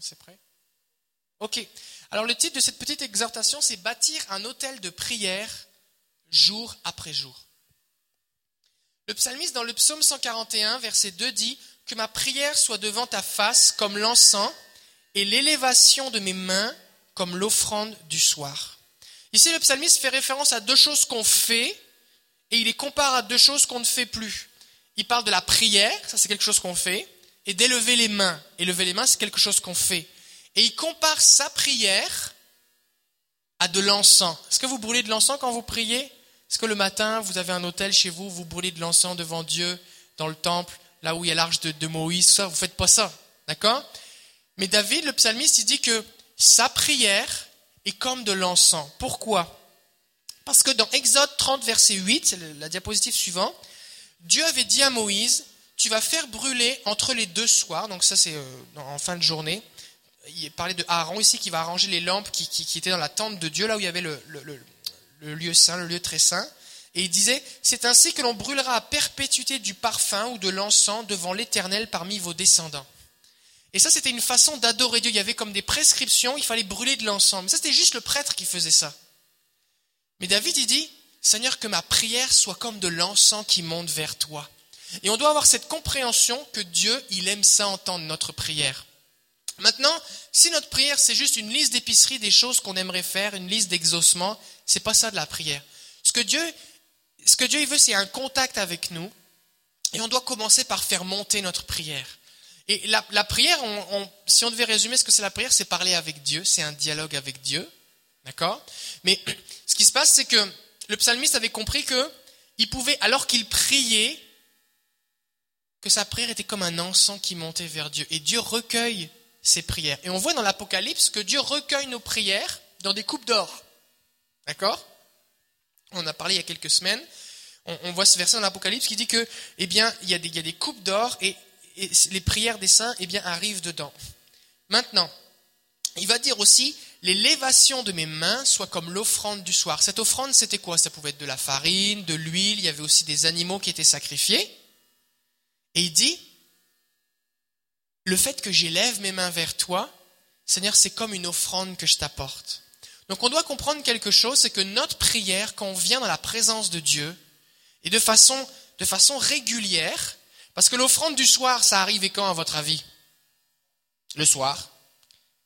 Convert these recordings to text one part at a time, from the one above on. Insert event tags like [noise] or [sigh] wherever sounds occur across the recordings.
c'est prêt. Ok. Alors le titre de cette petite exhortation, c'est Bâtir un hôtel de prière jour après jour. Le psalmiste dans le psaume 141, verset 2 dit Que ma prière soit devant ta face comme l'encens et l'élévation de mes mains comme l'offrande du soir. Ici, le psalmiste fait référence à deux choses qu'on fait et il les compare à deux choses qu'on ne fait plus. Il parle de la prière, ça c'est quelque chose qu'on fait, et d'élever les mains. Et lever les mains, c'est quelque chose qu'on fait. Et il compare sa prière à de l'encens. Est-ce que vous brûlez de l'encens quand vous priez? Est-ce que le matin, vous avez un hôtel chez vous, vous brûlez de l'encens devant Dieu, dans le temple, là où il y a l'arche de, de, Moïse, ça, vous faites pas ça. D'accord? Mais David, le psalmiste, il dit que sa prière est comme de l'encens. Pourquoi? Parce que dans Exode 30, verset 8, c'est la diapositive suivante, Dieu avait dit à Moïse, tu vas faire brûler entre les deux soirs, donc ça c'est euh, en fin de journée, il parlait de Aaron ici qui va arranger les lampes qui, étaient dans la tente de Dieu, là où il y avait le, le, lieu saint, le lieu très saint. Et il disait, c'est ainsi que l'on brûlera à perpétuité du parfum ou de l'encens devant l'Éternel parmi vos descendants. Et ça, c'était une façon d'adorer Dieu. Il y avait comme des prescriptions, il fallait brûler de l'encens. Mais ça, c'était juste le prêtre qui faisait ça. Mais David, il dit, Seigneur, que ma prière soit comme de l'encens qui monte vers toi. Et on doit avoir cette compréhension que Dieu, il aime ça entendre notre prière. Maintenant, si notre prière c'est juste une liste d'épicerie des choses qu'on aimerait faire, une liste d'exaucements, c'est pas ça de la prière. Ce que Dieu, ce que Dieu veut, c'est un contact avec nous, et on doit commencer par faire monter notre prière. Et la, prière, si on devait résumer ce que c'est la prière, c'est parler avec Dieu, c'est un dialogue avec Dieu, d'accord? Mais [clears throat] ce qui se passe, c'est que le psalmiste avait compris que il pouvait, alors qu'il priait, que sa prière était comme un encens qui montait vers Dieu. Et Dieu recueille ses prières. Et on voit dans l'Apocalypse que Dieu recueille nos prières dans des coupes d'or. D'accord? On a parlé il y a quelques semaines. On, voit ce verset dans l'Apocalypse qui dit que, eh bien, il y a des, coupes d'or et, les prières des saints, eh bien, arrivent dedans. Maintenant, il va dire aussi, l'élévation de mes mains soit comme l'offrande du soir. Cette offrande, c'était quoi? Ça pouvait être de la farine, de l'huile, il y avait aussi des animaux qui étaient sacrifiés. Et il dit, le fait que j'élève mes mains vers toi, Seigneur, c'est comme une offrande que je t'apporte. Donc on doit comprendre quelque chose, c'est que notre prière, quand on vient dans la présence de Dieu, et de façon, de façon régulière, parce que l'offrande du soir, ça arrive quand à votre avis? Le soir.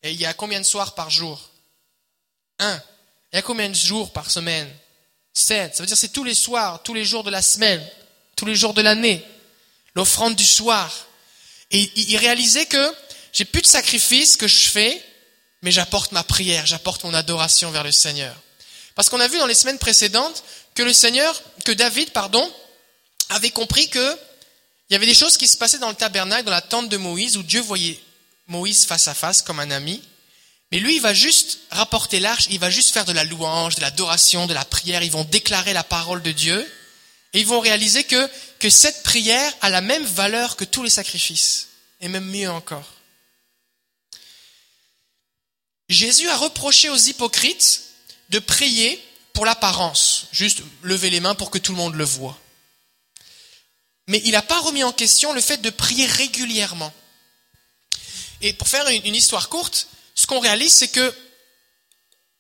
Et il y a combien de soirs par jour? Un. Il y a combien de jours par semaine? Sept. Ça veut dire c'est tous les soirs, tous les jours de la semaine, tous les jours de l'année l'offrande du soir. Et il réalisait que j'ai plus de sacrifice que je fais, mais j'apporte ma prière, j'apporte mon adoration vers le Seigneur. Parce qu'on a vu dans les semaines précédentes que le Seigneur, que David, pardon, avait compris que il y avait des choses qui se passaient dans le tabernacle, dans la tente de Moïse, où Dieu voyait Moïse face à face comme un ami. Mais lui, il va juste rapporter l'arche, il va juste faire de la louange, de l'adoration, de la prière, ils vont déclarer la parole de Dieu. Et ils vont réaliser que, que cette prière a la même valeur que tous les sacrifices, et même mieux encore. Jésus a reproché aux hypocrites de prier pour l'apparence, juste lever les mains pour que tout le monde le voit. Mais il n'a pas remis en question le fait de prier régulièrement. Et pour faire une, une histoire courte, ce qu'on réalise, c'est que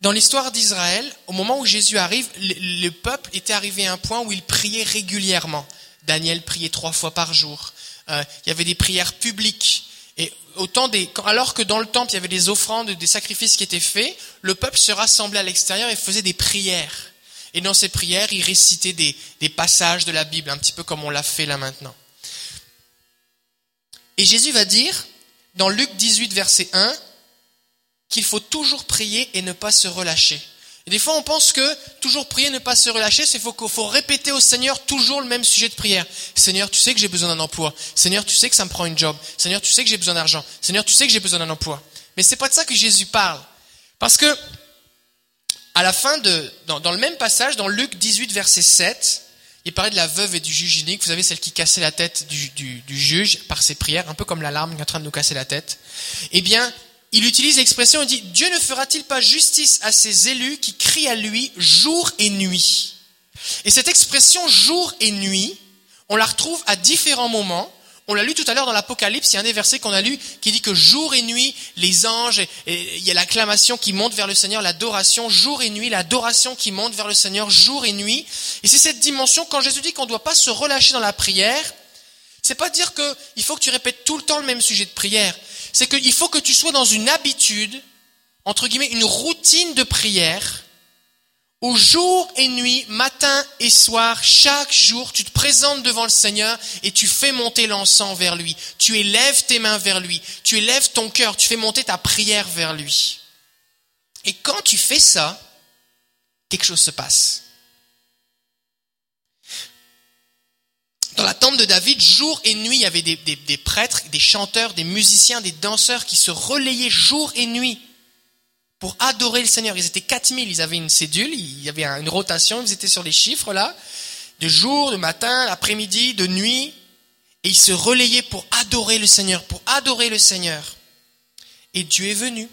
dans l'histoire d'Israël, au moment où Jésus arrive, le, peuple était arrivé à un point où il priait régulièrement. Daniel priait trois fois par jour. Euh, il y avait des prières publiques. Et autant des, alors que dans le temple, il y avait des offrandes, des sacrifices qui étaient faits, le peuple se rassemblait à l'extérieur et faisait des prières. Et dans ces prières, il récitait des, des passages de la Bible, un petit peu comme on l'a fait là maintenant. Et Jésus va dire, dans Luc 18, verset 1, qu'il faut toujours prier et ne pas se relâcher. Et des fois, on pense que toujours prier, ne pas se relâcher, c'est qu'il faut répéter au Seigneur toujours le même sujet de prière. Seigneur, tu sais que j'ai besoin d'un emploi. Seigneur, tu sais que ça me prend une job. Seigneur, tu sais que j'ai besoin d'argent. Seigneur, tu sais que j'ai besoin d'un emploi. Mais c'est pas de ça que Jésus parle. Parce que, à la fin de, dans, le même passage, dans Luc 18, verset 7, il parlait de la veuve et du juge unique. Vous savez, celle qui cassait la tête du, du, du juge par ses prières, un peu comme l'alarme qui est en train de nous casser la tête. Eh bien, il utilise l'expression, il dit, Dieu ne fera-t-il pas justice à ses élus qui crient à lui jour et nuit? Et cette expression jour et nuit, on la retrouve à différents moments. On l'a lu tout à l'heure dans l'Apocalypse, il y a un des versets qu'on a lu qui dit que jour et nuit, les anges, et il y a l'acclamation qui monte vers le Seigneur, l'adoration, jour et nuit, l'adoration qui monte vers le Seigneur, jour et nuit. Et c'est cette dimension, quand Jésus dit qu'on ne doit pas se relâcher dans la prière, c'est pas dire qu'il faut que tu répètes tout le temps le même sujet de prière. C'est qu'il faut que tu sois dans une habitude, entre guillemets, une routine de prière, au jour et nuit, matin et soir, chaque jour, tu te présentes devant le Seigneur et tu fais monter l'encens vers lui. Tu élèves tes mains vers lui. Tu élèves ton cœur. Tu fais monter ta prière vers lui. Et quand tu fais ça, quelque chose se passe. Dans la temple de David, jour et nuit, il y avait des, des prêtres, des chanteurs, des musiciens, des danseurs qui se relayaient jour et nuit pour adorer le Seigneur. Ils étaient 4000, ils avaient une cédule, il y avait une rotation, ils étaient sur les chiffres là, de jour, de matin, l'après-midi, de nuit, et ils se relayaient pour adorer le Seigneur, pour adorer le Seigneur. Et Dieu est venu.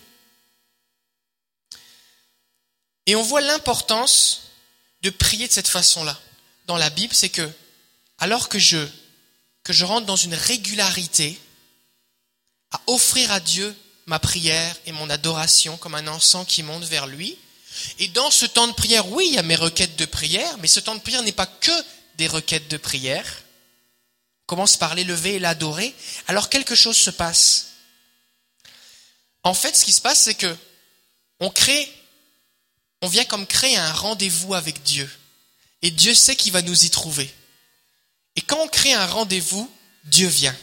Et on voit l'importance de prier de cette façon-là. Dans la Bible, c'est que, alors que je, que je rentre dans une régularité, à offrir à Dieu ma prière et mon adoration comme un encens qui monte vers lui. Et dans ce temps de prière, oui, il y a mes requêtes de prière, mais ce temps de prière n'est pas que des requêtes de prière. On commence par l'élever et l'adorer. Alors quelque chose se passe. En fait, ce qui se passe, c'est que on crée, on vient comme créer un rendez-vous avec Dieu. Et Dieu sait qu'il va nous y trouver. Et quand on crée un rendez-vous, Dieu vient.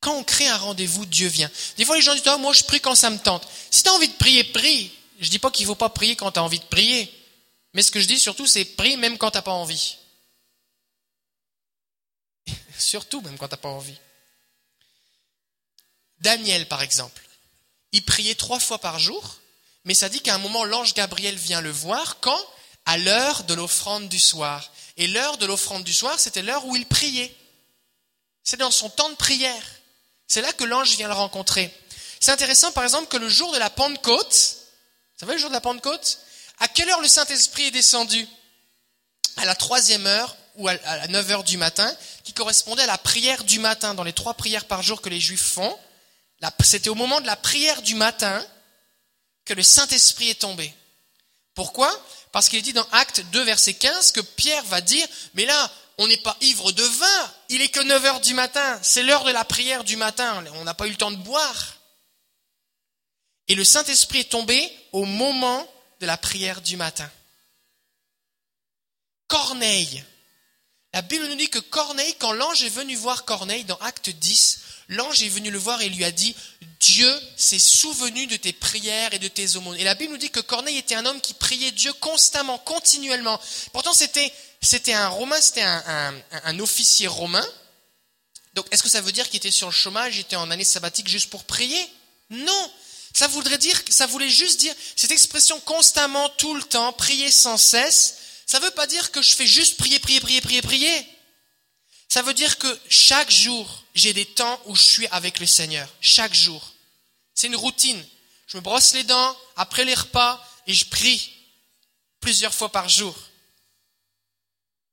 Quand on crée un rendez-vous, Dieu vient. Des fois, les gens disent, ah, moi, je prie quand ça me tente. Si tu as envie de prier, prie. Je dis pas qu'il faut pas prier quand tu as envie de prier. Mais ce que je dis surtout, c'est prie même quand tu n'as pas envie. [laughs] surtout même quand tu n'as pas envie. Daniel, par exemple, il priait trois fois par jour, mais ça dit qu'à un moment, l'ange Gabriel vient le voir quand? À l'heure de l'offrande du soir. Et l'heure de l'offrande du soir, c'était l'heure où il priait. C'est dans son temps de prière. C'est là que l'ange vient le rencontrer. C'est intéressant, par exemple, que le jour de la Pentecôte, vous savez le jour de la Pentecôte? À quelle heure le Saint-Esprit est descendu? À la troisième heure ou à 9 heures du matin, qui correspondait à la prière du matin, dans les trois prières par jour que les Juifs font. C'était au moment de la prière du matin que le Saint-Esprit est tombé. Pourquoi? Parce qu'il est dit dans Acte 2, verset 15, que Pierre va dire, mais là, on n'est pas ivre de vin, il est que 9 heures du matin, c'est l'heure de la prière du matin, on n'a pas eu le temps de boire. Et le Saint-Esprit est tombé au moment de la prière du matin. Corneille. La Bible nous dit que Corneille, quand l'ange est venu voir Corneille dans Acte 10, l'ange est venu le voir et lui a dit, Dieu s'est souvenu de tes prières et de tes aumônes. Et la Bible nous dit que Corneille était un homme qui priait Dieu constamment, continuellement. Pourtant, c'était, c'était un romain, c'était un, un, officier romain. Donc, est-ce que ça veut dire qu'il était sur le chômage, il était en année sabbatique juste pour prier? Non. Ça voudrait dire, ça voulait juste dire, cette expression constamment, tout le temps, prier sans cesse, ça ne veut pas dire que je fais juste prier, prier, prier, prier, prier. Ça veut dire que chaque jour, j'ai des temps où je suis avec le Seigneur. Chaque jour. C'est une routine. Je me brosse les dents après les repas et je prie plusieurs fois par jour.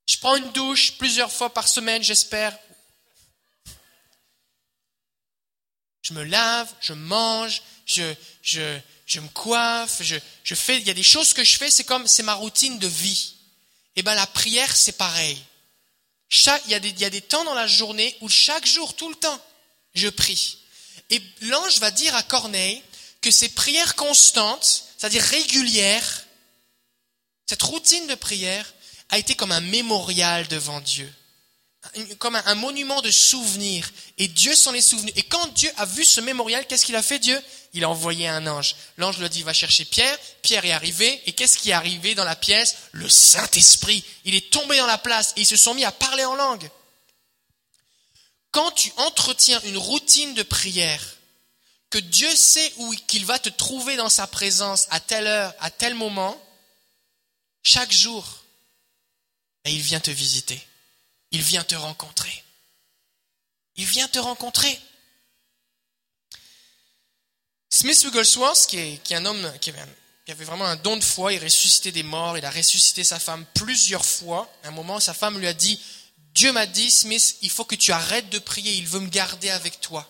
Je prends une douche plusieurs fois par semaine, j'espère. Je me lave, je mange, je, je, je me coiffe, je, fais, il y a des choses que je fais, c'est comme, c'est ma routine de vie. Eh ben, la prière, c'est pareil il, y a des, temps dans la journée où chaque jour, tout le temps, je prie. Et l'ange va dire à Corneille que ces prières constantes, c'est-à-dire régulières, cette routine de prière a été comme un mémorial devant Dieu comme un, monument de souvenirs. Et Dieu s'en est souvenu. Et quand Dieu a vu ce mémorial, qu'est-ce qu'il a fait Dieu? Il a envoyé un ange. L'ange lui dit, va chercher Pierre. Pierre est arrivé. Et qu'est-ce qui est arrivé dans la pièce? Le Saint-Esprit. Il est tombé dans la place et ils se sont mis à parler en langue. Quand tu entretiens une routine de prière, que Dieu sait où qu'il va te trouver dans sa présence à telle heure, à tel moment, chaque jour, et il vient te visiter. Il vient te rencontrer. Il vient te rencontrer. Smith Wigglesworth, qui est, un homme qui avait, vraiment un don de foi, il ressuscitait des morts, il a ressuscité sa femme plusieurs fois. À un moment, sa femme lui a dit Dieu m'a dit, Smith, il faut que tu arrêtes de prier, il veut me garder avec toi.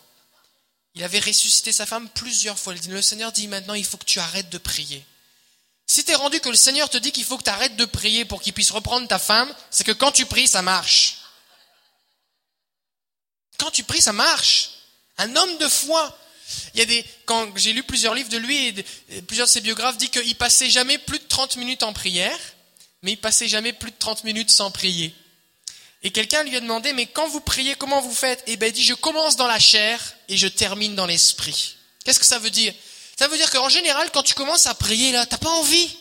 Il avait ressuscité sa femme plusieurs fois. Le Seigneur dit maintenant, il faut que tu arrêtes de prier. Si tu es rendu que le Seigneur te dit qu'il faut que tu arrêtes de prier pour qu'il puisse reprendre ta femme, c'est que quand tu pries, ça marche. Quand tu pries, ça marche. Un homme de foi. Il y a des, quand j'ai lu plusieurs livres de lui et, plusieurs de ses biographes disent qu'il passait jamais plus de 30 minutes en prière, mais il passait jamais plus de 30 minutes sans prier. Et quelqu'un lui a demandé, mais quand vous priez, comment vous faites? Eh ben, il dit, je commence dans la chair et je termine dans l'esprit. Qu'est-ce que ça veut dire? Ça veut dire qu'en général, quand tu commences à prier, là, t'as pas envie.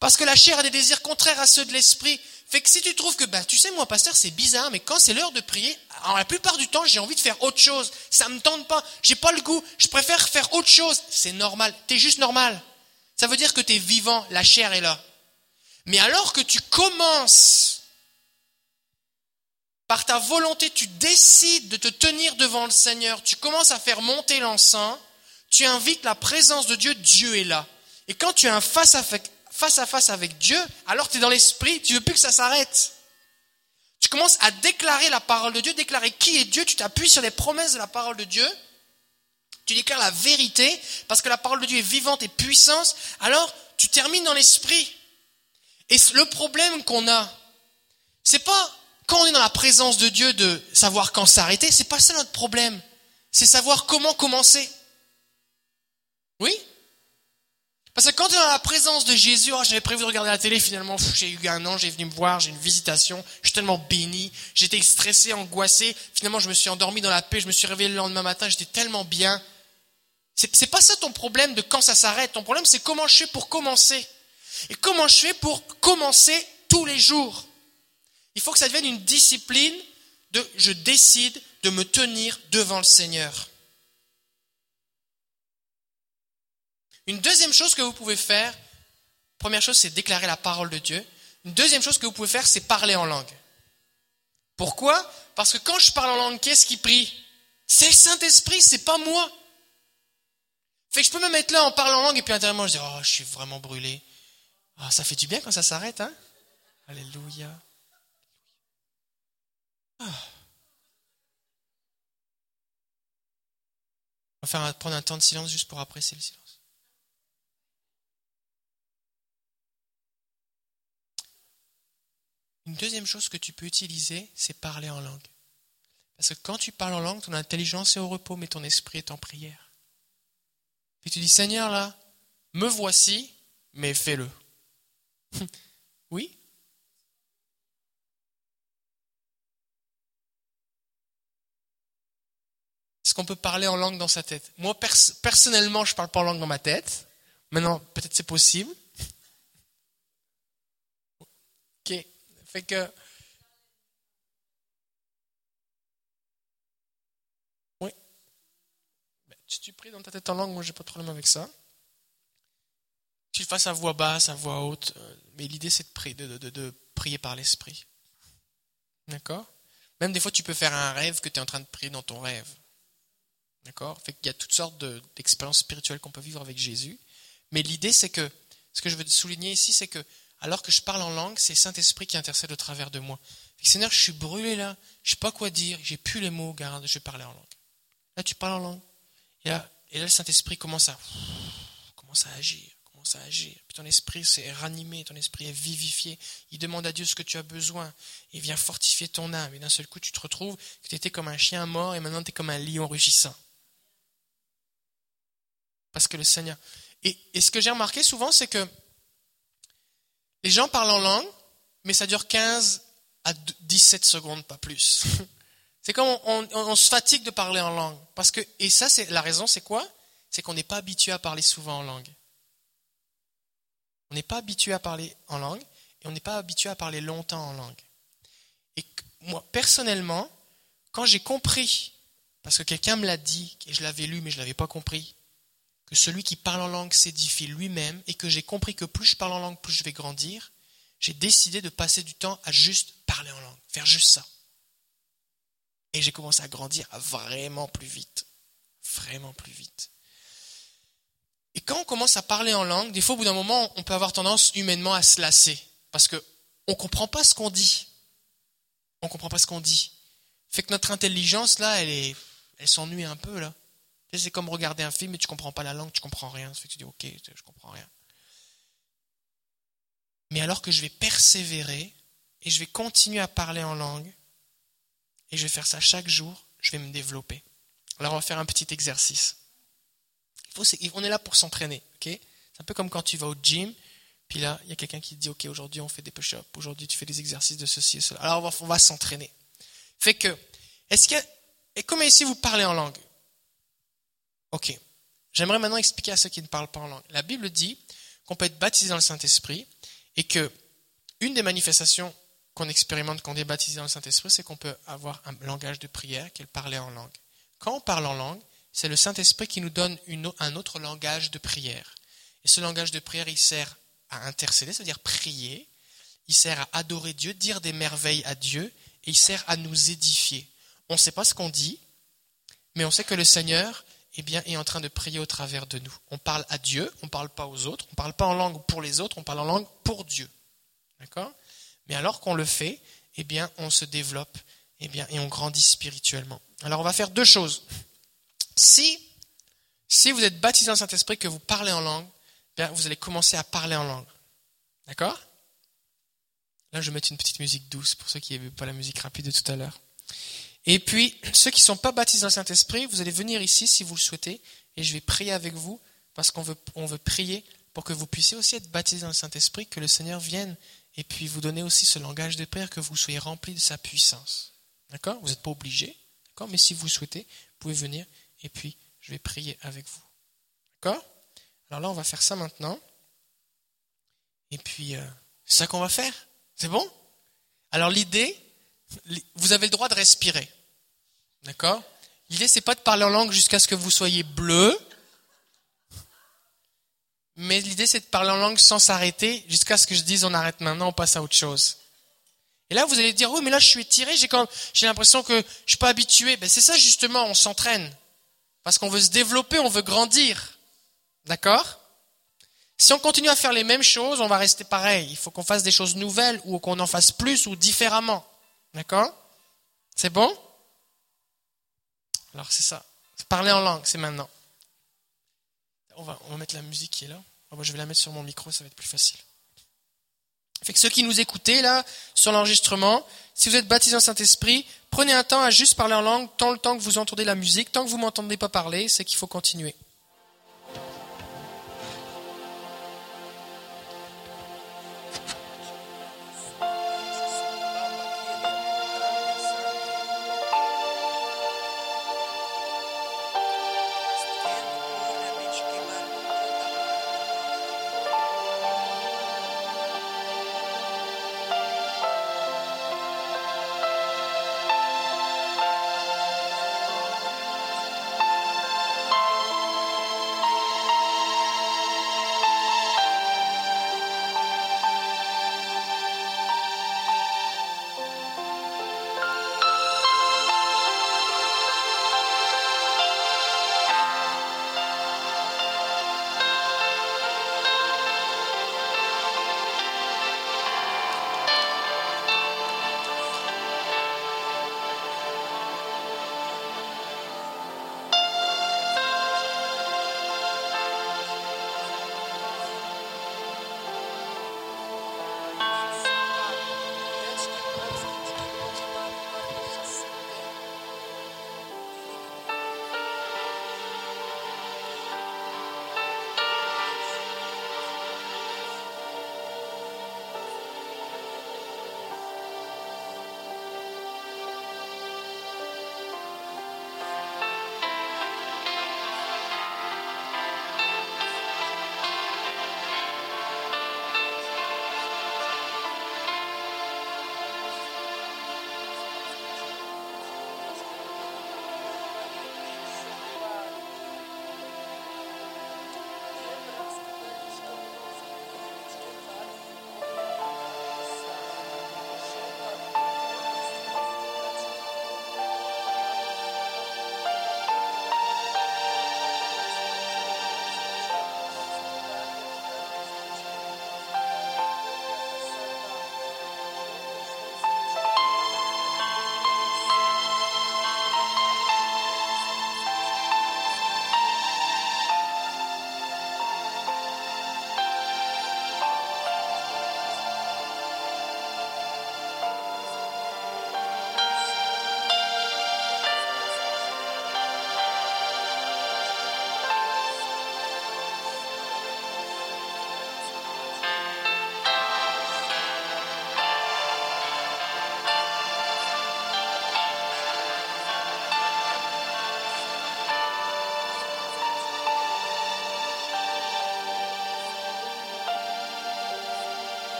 Parce que la chair a des désirs contraires à ceux de l'esprit. Fait que si tu trouves que, bah, tu sais, moi, pasteur, c'est bizarre, mais quand c'est l'heure de prier, alors la plupart du temps, j'ai envie de faire autre chose. Ça me tente pas. J'ai pas le goût. Je préfère faire autre chose. C'est normal. T'es juste normal. Ça veut dire que t'es vivant. La chair est là. Mais alors que tu commences par ta volonté, tu décides de te tenir devant le Seigneur, tu commences à faire monter l'encens, tu invites la présence de Dieu, Dieu est là. Et quand tu es un face à face, à face avec Dieu, alors tu es dans l'esprit, tu veux plus que ça s'arrête. Tu commences à déclarer la parole de Dieu, déclarer qui est Dieu, tu t'appuies sur les promesses de la parole de Dieu, tu déclares la vérité, parce que la parole de Dieu est vivante et puissante, alors tu termines dans l'esprit. Et le problème qu'on a, c'est pas quand on est dans la présence de Dieu de savoir quand s'arrêter, c'est pas ça notre problème. C'est savoir comment commencer. Oui? Parce que quand tu es dans la présence de Jésus, oh, j'avais prévu de regarder la télé, finalement, j'ai eu un ange, est venu me voir, j'ai une visitation, je suis tellement béni, j'étais stressé, angoissé, finalement je me suis endormi dans la paix, je me suis réveillé le lendemain matin, j'étais tellement bien. C'est pas ça ton problème de quand ça s'arrête, ton problème c'est comment je fais pour commencer. Et comment je fais pour commencer tous les jours. Il faut que ça devienne une discipline de je décide de me tenir devant le Seigneur. Une deuxième chose que vous pouvez faire, première chose, c'est déclarer la parole de Dieu. Une deuxième chose que vous pouvez faire, c'est parler en langue. Pourquoi? Parce que quand je parle en langue, qu'est-ce qui prie? C'est le Saint-Esprit, c'est pas moi. Fait que je peux me mettre là en parlant en langue et puis intérieurement je dis oh je suis vraiment brûlé. Ah, ça fait du bien quand ça s'arrête, hein? Alléluia. Ah. On va faire, prendre un temps de silence juste pour apprécier le silence. Une deuxième chose que tu peux utiliser, c'est parler en langue. Parce que quand tu parles en langue, ton intelligence est au repos, mais ton esprit est en prière. Puis tu dis, Seigneur, là, me voici, mais fais-le. [laughs] oui? Est-ce qu'on peut parler en langue dans sa tête? Moi, personnellement, je ne parle pas en langue dans ma tête. Maintenant, peut-être c'est possible. Ok. Fait que. Oui. Ben, si tu pries dans ta tête en langue, moi, j'ai pas de problème avec ça. Tu le fasses à voix basse, à voix haute. Euh, mais l'idée, c'est de prier, de, prier par l'esprit. D'accord? Même des fois, tu peux faire un rêve que tu es en train de prier dans ton rêve. D'accord? Fait qu'il y a toutes sortes d'expériences spirituelles qu'on peut vivre avec Jésus. Mais l'idée, c'est que, ce que je veux souligner ici, c'est que alors que je parle en langue, c'est Saint-Esprit qui intercède au travers de moi. Seigneur, je suis brûlé là, je sais pas quoi dire, j'ai plus les mots, garde, je vais parler en langue. Là, tu parles en langue. Et là, et là le Saint-Esprit commence à, commence à agir, commence à agir. Puis ton esprit s'est ranimé, ton esprit est vivifié. Il demande à Dieu ce que tu as besoin. Il vient fortifier ton âme. Et d'un seul coup, tu te retrouves que tu étais comme un chien mort et maintenant tu es comme un lion rugissant. Parce que le Seigneur. Et, et ce que j'ai remarqué souvent, c'est que les gens parlent en langue, mais ça dure 15 à 17 secondes, pas plus. [laughs] C'est comme on, se fatigue de parler en langue. Parce que, et ça, c'est la raison, c'est quoi? C'est qu'on n'est pas habitué à parler souvent en langue. On n'est pas habitué à parler en langue et on n'est pas habitué à parler longtemps en langue. Et moi, personnellement, quand j'ai compris, parce que quelqu'un me l'a dit, et je l'avais lu mais je ne l'avais pas compris, que celui qui parle en langue s'édifie lui-même et que j'ai compris que plus je parle en langue, plus je vais grandir, j'ai décidé de passer du temps à juste parler en langue, faire juste ça. Et j'ai commencé à grandir vraiment plus vite. Vraiment plus vite. Et quand on commence à parler en langue, des fois, au bout d'un moment, on peut avoir tendance humainement à se lasser. Parce qu'on ne comprend pas ce qu'on dit. on comprend pas ce qu'on dit. Fait que notre intelligence, là, elle elle s'ennuie un peu, là. C'est comme regarder un film et tu comprends pas la langue, tu comprends rien. Ça fait que tu dis, ok, je comprends rien. Mais alors que je vais persévérer et je vais continuer à parler en langue, et je vais faire ça chaque jour, je vais me développer. Alors on va faire un petit exercice. on est là pour s'entraîner, ok? C'est un peu comme quand tu vas au gym, puis là, il y a quelqu'un qui te dit, ok, aujourd'hui on fait des push-ups, aujourd'hui tu fais des exercices de ceci et cela. Alors on va, s'entraîner. Fait que, est-ce que, et comment ici vous parlez en langue? Ok. J'aimerais maintenant expliquer à ceux qui ne parlent pas en langue. La Bible dit qu'on peut être baptisé dans le Saint-Esprit et que une des manifestations qu'on expérimente quand on est baptisé dans le Saint-Esprit, c'est qu'on peut avoir un langage de prière, qu'elle parler en langue. Quand on parle en langue, c'est le Saint-Esprit qui nous donne un autre langage de prière. Et ce langage de prière, il sert à intercéder, c'est-à-dire prier, il sert à adorer Dieu, dire des merveilles à Dieu, et il sert à nous édifier. On ne sait pas ce qu'on dit, mais on sait que le Seigneur eh bien, est en train de prier au travers de nous. On parle à Dieu, on ne parle pas aux autres, on ne parle pas en langue pour les autres, on parle en langue pour Dieu. D'accord? Mais alors qu'on le fait, eh bien, on se développe eh bien, et on grandit spirituellement. Alors on va faire deux choses. Si, si vous êtes baptisé le Saint-Esprit, que vous parlez en langue, eh vous allez commencer à parler en langue. D'accord? Là, je vais mettre une petite musique douce pour ceux qui n'avaient pas la musique rapide de tout à l'heure. Et puis, ceux qui ne sont pas baptisés dans le Saint-Esprit, vous allez venir ici si vous le souhaitez, et je vais prier avec vous, parce qu'on veut, on veut prier pour que vous puissiez aussi être baptisés dans le Saint-Esprit, que le Seigneur vienne et puis vous donner aussi ce langage de prière, que vous soyez remplis de sa puissance. D'accord? Vous n'êtes pas obligé, d'accord? Mais si vous souhaitez, vous pouvez venir et puis je vais prier avec vous. D'accord? Alors là, on va faire ça maintenant. Et puis, euh, c'est ça qu'on va faire? C'est bon? Alors l'idée, vous avez le droit de respirer. D'accord? L'idée, c'est pas de parler en langue jusqu'à ce que vous soyez bleu. Mais l'idée, c'est de parler en langue sans s'arrêter jusqu'à ce que je dise on arrête maintenant, on passe à autre chose. Et là, vous allez dire, oui, mais là, je suis étiré, j'ai j'ai l'impression que je suis pas habitué. Ben, c'est ça, justement, on s'entraîne. Parce qu'on veut se développer, on veut grandir. D'accord? Si on continue à faire les mêmes choses, on va rester pareil. Il faut qu'on fasse des choses nouvelles ou qu'on en fasse plus ou différemment. D'accord? C'est bon? Alors, c'est ça. Parler en langue, c'est maintenant. On va, mettre la musique qui est là. Ah, je vais la mettre sur mon micro, ça va être plus facile. Fait ceux qui nous écoutez là, sur l'enregistrement, si vous êtes baptisé en Saint-Esprit, prenez un temps à juste parler en langue, tant le temps que vous entendez la musique, tant que vous m'entendez pas parler, c'est qu'il faut continuer.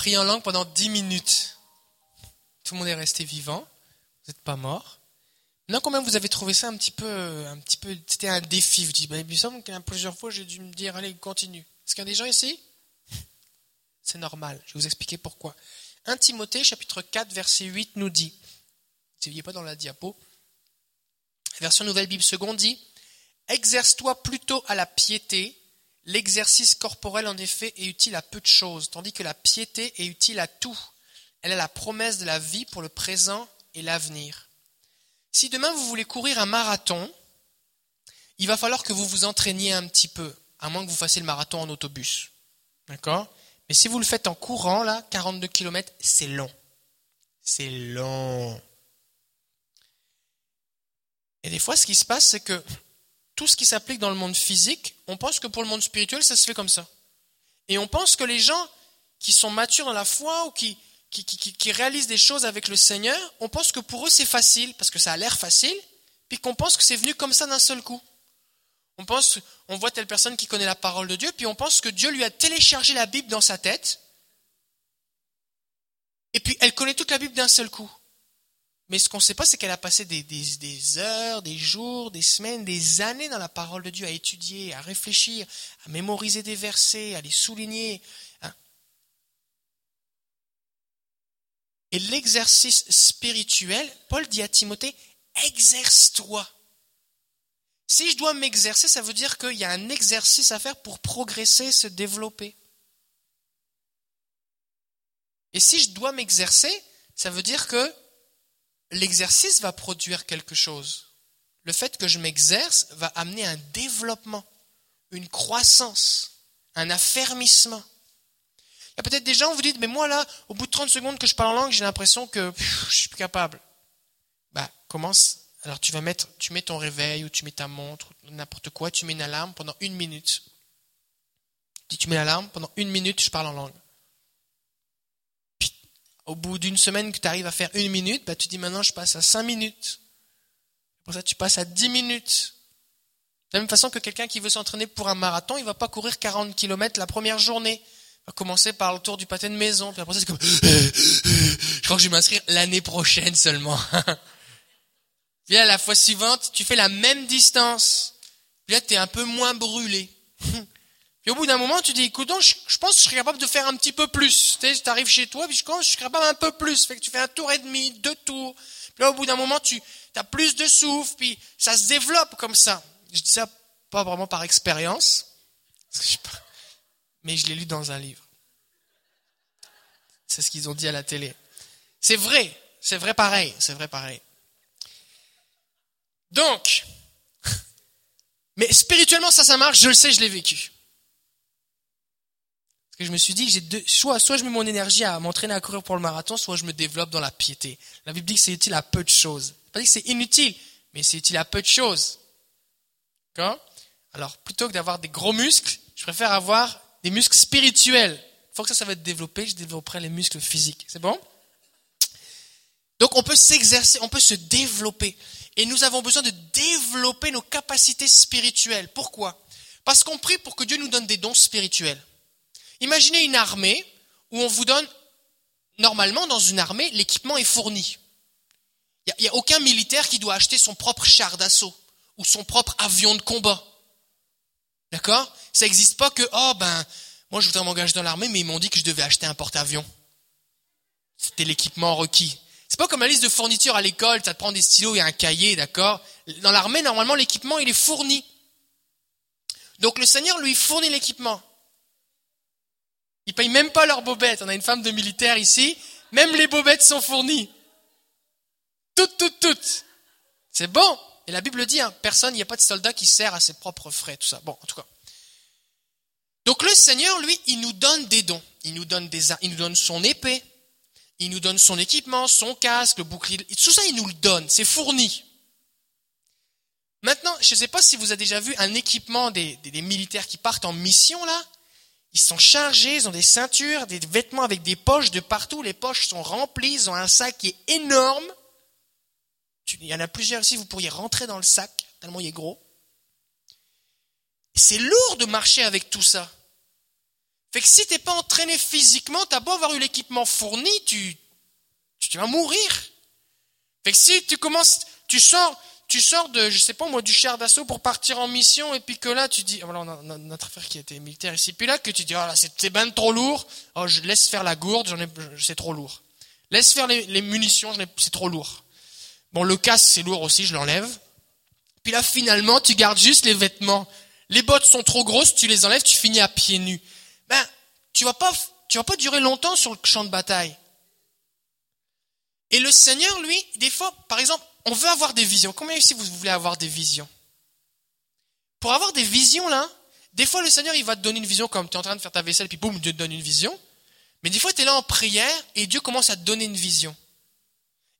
Prié en langue pendant dix minutes. Tout le monde est resté vivant. Vous n'êtes pas mort. Maintenant, quand même, vous avez trouvé ça un petit peu, un petit peu, c'était un défi. Vous dites, bah, il me semble qu'il y a plusieurs fois, j'ai dû me dire, allez, continue. Est-ce qu'il y a des gens ici? [laughs] C'est normal. Je vais vous expliquer pourquoi. 1 Timothée, chapitre 4, verset 8 nous dit, si vous voyez pas dans la diapo, version Nouvelle Bible seconde dit, exerce-toi plutôt à la piété, L'exercice corporel, en effet, est utile à peu de choses, tandis que la piété est utile à tout. Elle a la promesse de la vie pour le présent et l'avenir. Si demain vous voulez courir un marathon, il va falloir que vous vous entraîniez un petit peu, à moins que vous fassiez le marathon en autobus. D'accord? Mais si vous le faites en courant, là, 42 km, c'est long. C'est long. Et des fois, ce qui se passe, c'est que tout ce qui s'applique dans le monde physique, on pense que pour le monde spirituel, ça se fait comme ça. Et on pense que les gens qui sont matures dans la foi ou qui, réalisent des choses avec le Seigneur, on pense que pour eux c'est facile, parce que ça a l'air facile, puis qu'on pense que c'est venu comme ça d'un seul coup. On pense, on voit telle personne qui connaît la parole de Dieu, puis on pense que Dieu lui a téléchargé la Bible dans sa tête, et puis elle connaît toute la Bible d'un seul coup. Mais ce qu'on ne sait pas, c'est qu'elle a passé des, heures, des jours, des semaines, des années dans la parole de Dieu à étudier, à réfléchir, à mémoriser des versets, à les souligner. Hein. Et l'exercice spirituel, Paul dit à Timothée, exerce-toi. Si je dois m'exercer, ça veut dire qu'il y a un exercice à faire pour progresser, se développer. Et si je dois m'exercer, ça veut dire que l'exercice va produire quelque chose. Le fait que je m'exerce va amener un développement, une croissance, un affermissement. Il y a peut-être des gens, vous dites, mais moi là, au bout de 30 secondes que je parle en langue, j'ai l'impression que je suis plus capable. Bah, commence. Alors tu vas mettre, tu mets ton réveil ou tu mets ta montre, n'importe quoi, tu mets une alarme pendant une minute. Tu, tu mets l'alarme, pendant une minute, je parle en langue au bout d'une semaine que tu arrives à faire une minute, bah, tu dis maintenant je passe à cinq minutes. Pour ça, tu passes à dix minutes. De la même façon que quelqu'un qui veut s'entraîner pour un marathon, il va pas courir 40 km la première journée. Il va commencer par le tour du pâté de maison. Puis après, c'est comme, je crois que je vais m'inscrire l'année prochaine seulement. [laughs] Puis là, la fois suivante, tu fais la même distance. Puis là, tu es un peu moins brûlé. [laughs] Puis au bout d'un moment, tu dis, écoute, je, je, pense que je serais capable de faire un petit peu plus. Tu arrives chez toi, puis je pense que je suis capable un peu plus. Fait que tu fais un tour et demi, deux tours. Puis là, au bout d'un moment, tu as plus de souffle, puis ça se développe comme ça. Je dis ça pas vraiment par expérience, mais je l'ai lu dans un livre. C'est ce qu'ils ont dit à la télé. C'est vrai, c'est vrai pareil, c'est vrai pareil. Donc, [laughs] mais spirituellement, ça, ça marche, je le sais, je l'ai vécu que je me suis dit que j'ai deux, soit, soit je mets mon énergie à m'entraîner à courir pour le marathon, soit je me développe dans la piété. La Bible dit que c'est utile à peu de choses. Pas dit que c'est inutile, mais c'est utile à peu de choses. D'accord? Alors, plutôt que d'avoir des gros muscles, je préfère avoir des muscles spirituels. Une fois que ça, ça va être développé, je développerai les muscles physiques. C'est bon? Donc, on peut s'exercer, on peut se développer. Et nous avons besoin de développer nos capacités spirituelles. Pourquoi? Parce qu'on prie pour que Dieu nous donne des dons spirituels. Imaginez une armée où on vous donne, normalement dans une armée, l'équipement est fourni. Il n'y a, aucun militaire qui doit acheter son propre char d'assaut ou son propre avion de combat. D'accord? Ça n'existe pas que, oh ben, moi je voudrais m'engager dans l'armée, mais ils m'ont dit que je devais acheter un porte-avions. C'était l'équipement requis. C'est pas comme la liste de fournitures à l'école, ça te prend des stylos et un cahier, d'accord? Dans l'armée, normalement, l'équipement, il est fourni. Donc le Seigneur lui fournit l'équipement. Ils payent même pas leurs bobettes. On a une femme de militaire ici. Même les bobettes sont fournies. Toutes, toutes, toutes. C'est bon. Et la Bible dit, hein, personne, il n'y a pas de soldat qui sert à ses propres frais, tout ça. Bon, en tout cas. Donc le Seigneur, lui, il nous donne des dons. Il nous donne des, il nous donne son épée. Il nous donne son équipement, son casque, le bouclier. Tout ça, il nous le donne. C'est fourni. Maintenant, je ne sais pas si vous avez déjà vu un équipement des, des militaires qui partent en mission, là. Ils sont chargés, ils ont des ceintures, des vêtements avec des poches de partout. Les poches sont remplies, ils ont un sac qui est énorme. Il y en a plusieurs ici, vous pourriez rentrer dans le sac, tellement il est gros. C'est lourd de marcher avec tout ça. Fait que si t'es pas entraîné physiquement, t'as beau avoir eu l'équipement fourni, tu, tu vas mourir. Fait que si tu commences, tu sors, tu sors de, je sais pas moi, du char d'assaut pour partir en mission, et puis que là, tu dis, voilà, notre frère qui était militaire ici, puis là, que tu dis, oh là, c'est ben trop lourd, oh, je laisse faire la gourde, j'en ai, c'est trop lourd. Laisse faire les, les munitions, c'est trop lourd. Bon, le casque, c'est lourd aussi, je l'enlève. Puis là, finalement, tu gardes juste les vêtements. Les bottes sont trop grosses, tu les enlèves, tu finis à pieds nus. Ben, tu vas pas, tu vas pas durer longtemps sur le champ de bataille. Et le Seigneur, lui, des fois, par exemple, on veut avoir des visions. Combien ici vous voulez avoir des visions? Pour avoir des visions, là, des fois, le Seigneur, il va te donner une vision comme tu es en train de faire ta vaisselle, puis boum, Dieu te donne une vision. Mais des fois, tu es là en prière et Dieu commence à te donner une vision.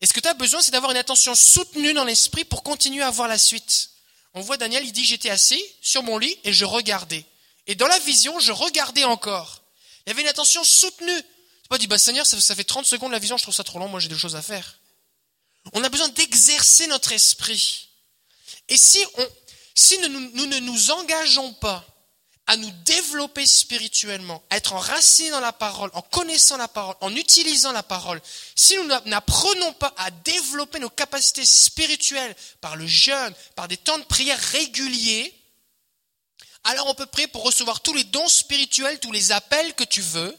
Et ce que tu as besoin, c'est d'avoir une attention soutenue dans l'esprit pour continuer à voir la suite. On voit Daniel, il dit, j'étais assis sur mon lit et je regardais. Et dans la vision, je regardais encore. Il y avait une attention soutenue. C'est pas dit, bah Seigneur, ça, ça fait 30 secondes la vision, je trouve ça trop long, moi j'ai des choses à faire. On a besoin d'exercer notre esprit. Et si, on, si nous, nous, ne nous engageons pas à nous développer spirituellement, à être enracinés dans la parole, en connaissant la parole, en utilisant la parole, si nous n'apprenons pas à développer nos capacités spirituelles par le jeûne, par des temps de prière réguliers, alors on peut prier pour recevoir tous les dons spirituels, tous les appels que tu veux.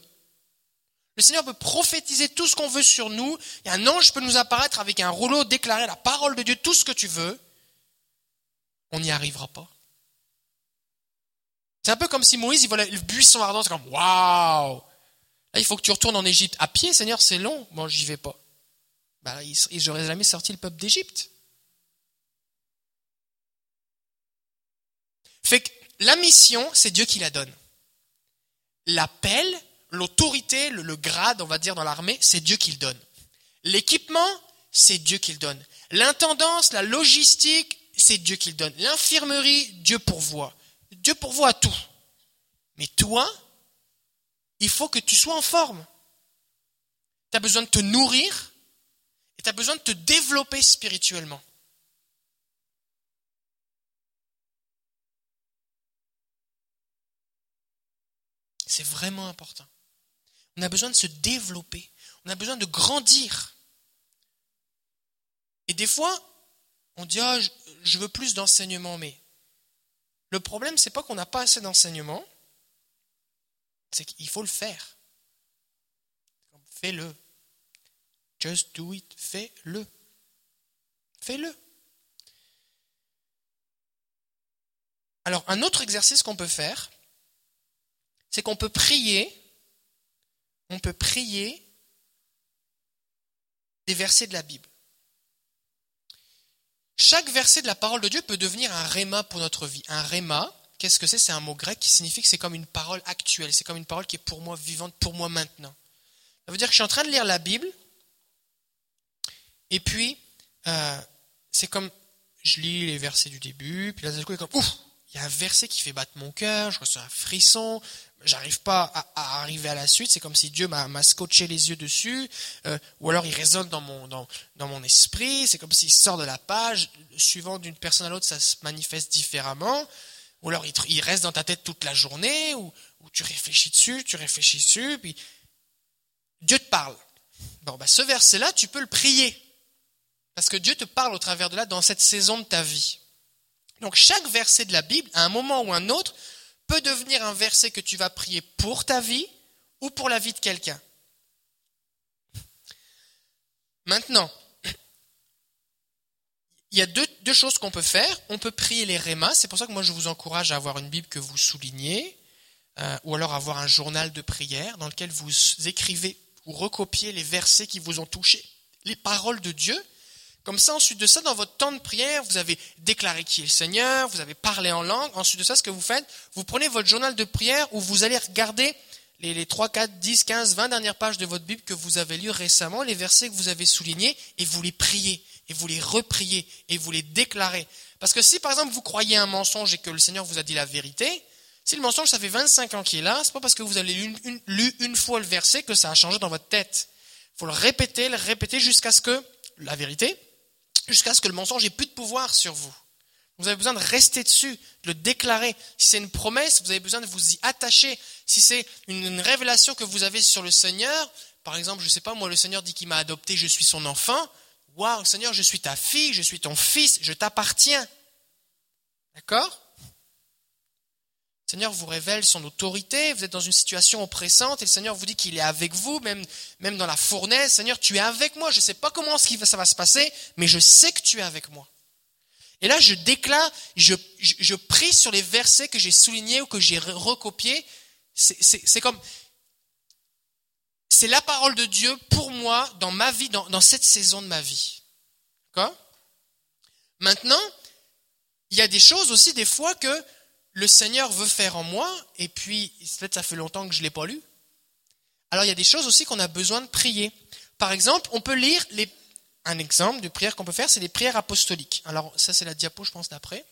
Le Seigneur peut prophétiser tout ce qu'on veut sur nous, et un ange peut nous apparaître avec un rouleau, déclarer la parole de Dieu, tout ce que tu veux. On n'y arrivera pas. C'est un peu comme si Moïse, il voit le buisson ardent, c'est comme, waouh! Là, il faut que tu retournes en Égypte. À pied, Seigneur, c'est long. Bon, j'y vais pas. Ben, il n'aurait jamais sorti le peuple d'Égypte. Fait que la mission, c'est Dieu qui la donne. L'appel, l'autorité, le, grade, on va dire, dans l'armée, c'est Dieu qui le donne. L'équipement, c'est Dieu qui le donne. L'intendance, la logistique, c'est Dieu qui le donne. L'infirmerie, Dieu pourvoit. Dieu pourvoit à tout. Mais toi, il faut que tu sois en forme. Tu as besoin de te nourrir et tu as besoin de te développer spirituellement. C'est vraiment important. On a besoin de se développer. On a besoin de grandir. Et des fois, on dit, oh, je veux plus d'enseignement, mais le problème, c'est pas qu'on n'a pas assez d'enseignement, c'est qu'il faut le faire. Fais-le. Just do it. Fais-le. Fais-le. Alors, un autre exercice qu'on peut faire, c'est qu'on peut prier, on peut prier des versets de la Bible. Chaque verset de la parole de Dieu peut devenir un réma pour notre vie. Un réma, qu'est-ce que c'est? C'est un mot grec qui signifie que c'est comme une parole actuelle, c'est comme une parole qui est pour moi vivante, pour moi maintenant. Ça veut dire que je suis en train de lire la Bible, et puis euh, c'est comme je lis les versets du début, puis là d'un comme ouf, il y a un verset qui fait battre mon cœur, je ressens un frisson, j'arrive pas à, arriver à la suite, c'est comme si Dieu m'a scotché les yeux dessus, euh, ou alors il résonne dans mon, dans, dans mon esprit, c'est comme s'il sort de la page, suivant d'une personne à l'autre, ça se manifeste différemment, ou alors il, il, reste dans ta tête toute la journée, ou, ou, tu réfléchis dessus, tu réfléchis dessus, puis Dieu te parle. Bon, bah, ce verset-là, tu peux le prier, parce que Dieu te parle au travers de là dans cette saison de ta vie. Donc chaque verset de la Bible, à un moment ou un autre, peut devenir un verset que tu vas prier pour ta vie ou pour la vie de quelqu'un. Maintenant, il y a deux, deux choses qu'on peut faire. On peut prier les rémas. C'est pour ça que moi je vous encourage à avoir une Bible que vous soulignez, euh, ou alors avoir un journal de prière dans lequel vous écrivez ou recopiez les versets qui vous ont touché, les paroles de Dieu. Comme ça, ensuite de ça, dans votre temps de prière, vous avez déclaré qui est le Seigneur, vous avez parlé en langue. Ensuite de ça, ce que vous faites, vous prenez votre journal de prière où vous allez regarder les, les 3, 4, 10, 15, 20 dernières pages de votre Bible que vous avez lues récemment, les versets que vous avez soulignés, et vous les priez, et vous les repriez, et vous les déclarez. Parce que si, par exemple, vous croyez un mensonge et que le Seigneur vous a dit la vérité, si le mensonge, ça fait 25 ans qu'il est là, c'est pas parce que vous avez lu une, lu une fois le verset que ça a changé dans votre tête. Il faut le répéter, le répéter jusqu'à ce que la vérité, jusqu'à ce que le mensonge ait plus de pouvoir sur vous. Vous avez besoin de rester dessus, de le déclarer. Si c'est une promesse, vous avez besoin de vous y attacher. Si c'est une, une révélation que vous avez sur le Seigneur, par exemple, je sais pas, moi, le Seigneur dit qu'il m'a adopté, je suis son enfant. Waouh, Seigneur, je suis ta fille, je suis ton fils, je t'appartiens. D'accord? Seigneur vous révèle son autorité, vous êtes dans une situation oppressante et le Seigneur vous dit qu'il est avec vous, même, même dans la fournaise. Seigneur, tu es avec moi, je ne sais pas comment ça va se passer, mais je sais que tu es avec moi. Et là, je déclare, je, je, je prie sur les versets que j'ai soulignés ou que j'ai recopiés. C'est comme, c'est la parole de Dieu pour moi dans ma vie, dans, dans cette saison de ma vie. Maintenant, il y a des choses aussi des fois que le Seigneur veut faire en moi, et puis peut-être ça fait longtemps que je ne l'ai pas lu. Alors il y a des choses aussi qu'on a besoin de prier. Par exemple, on peut lire les... un exemple de prière qu'on peut faire, c'est les prières apostoliques. Alors ça c'est la diapo, je pense, d'après.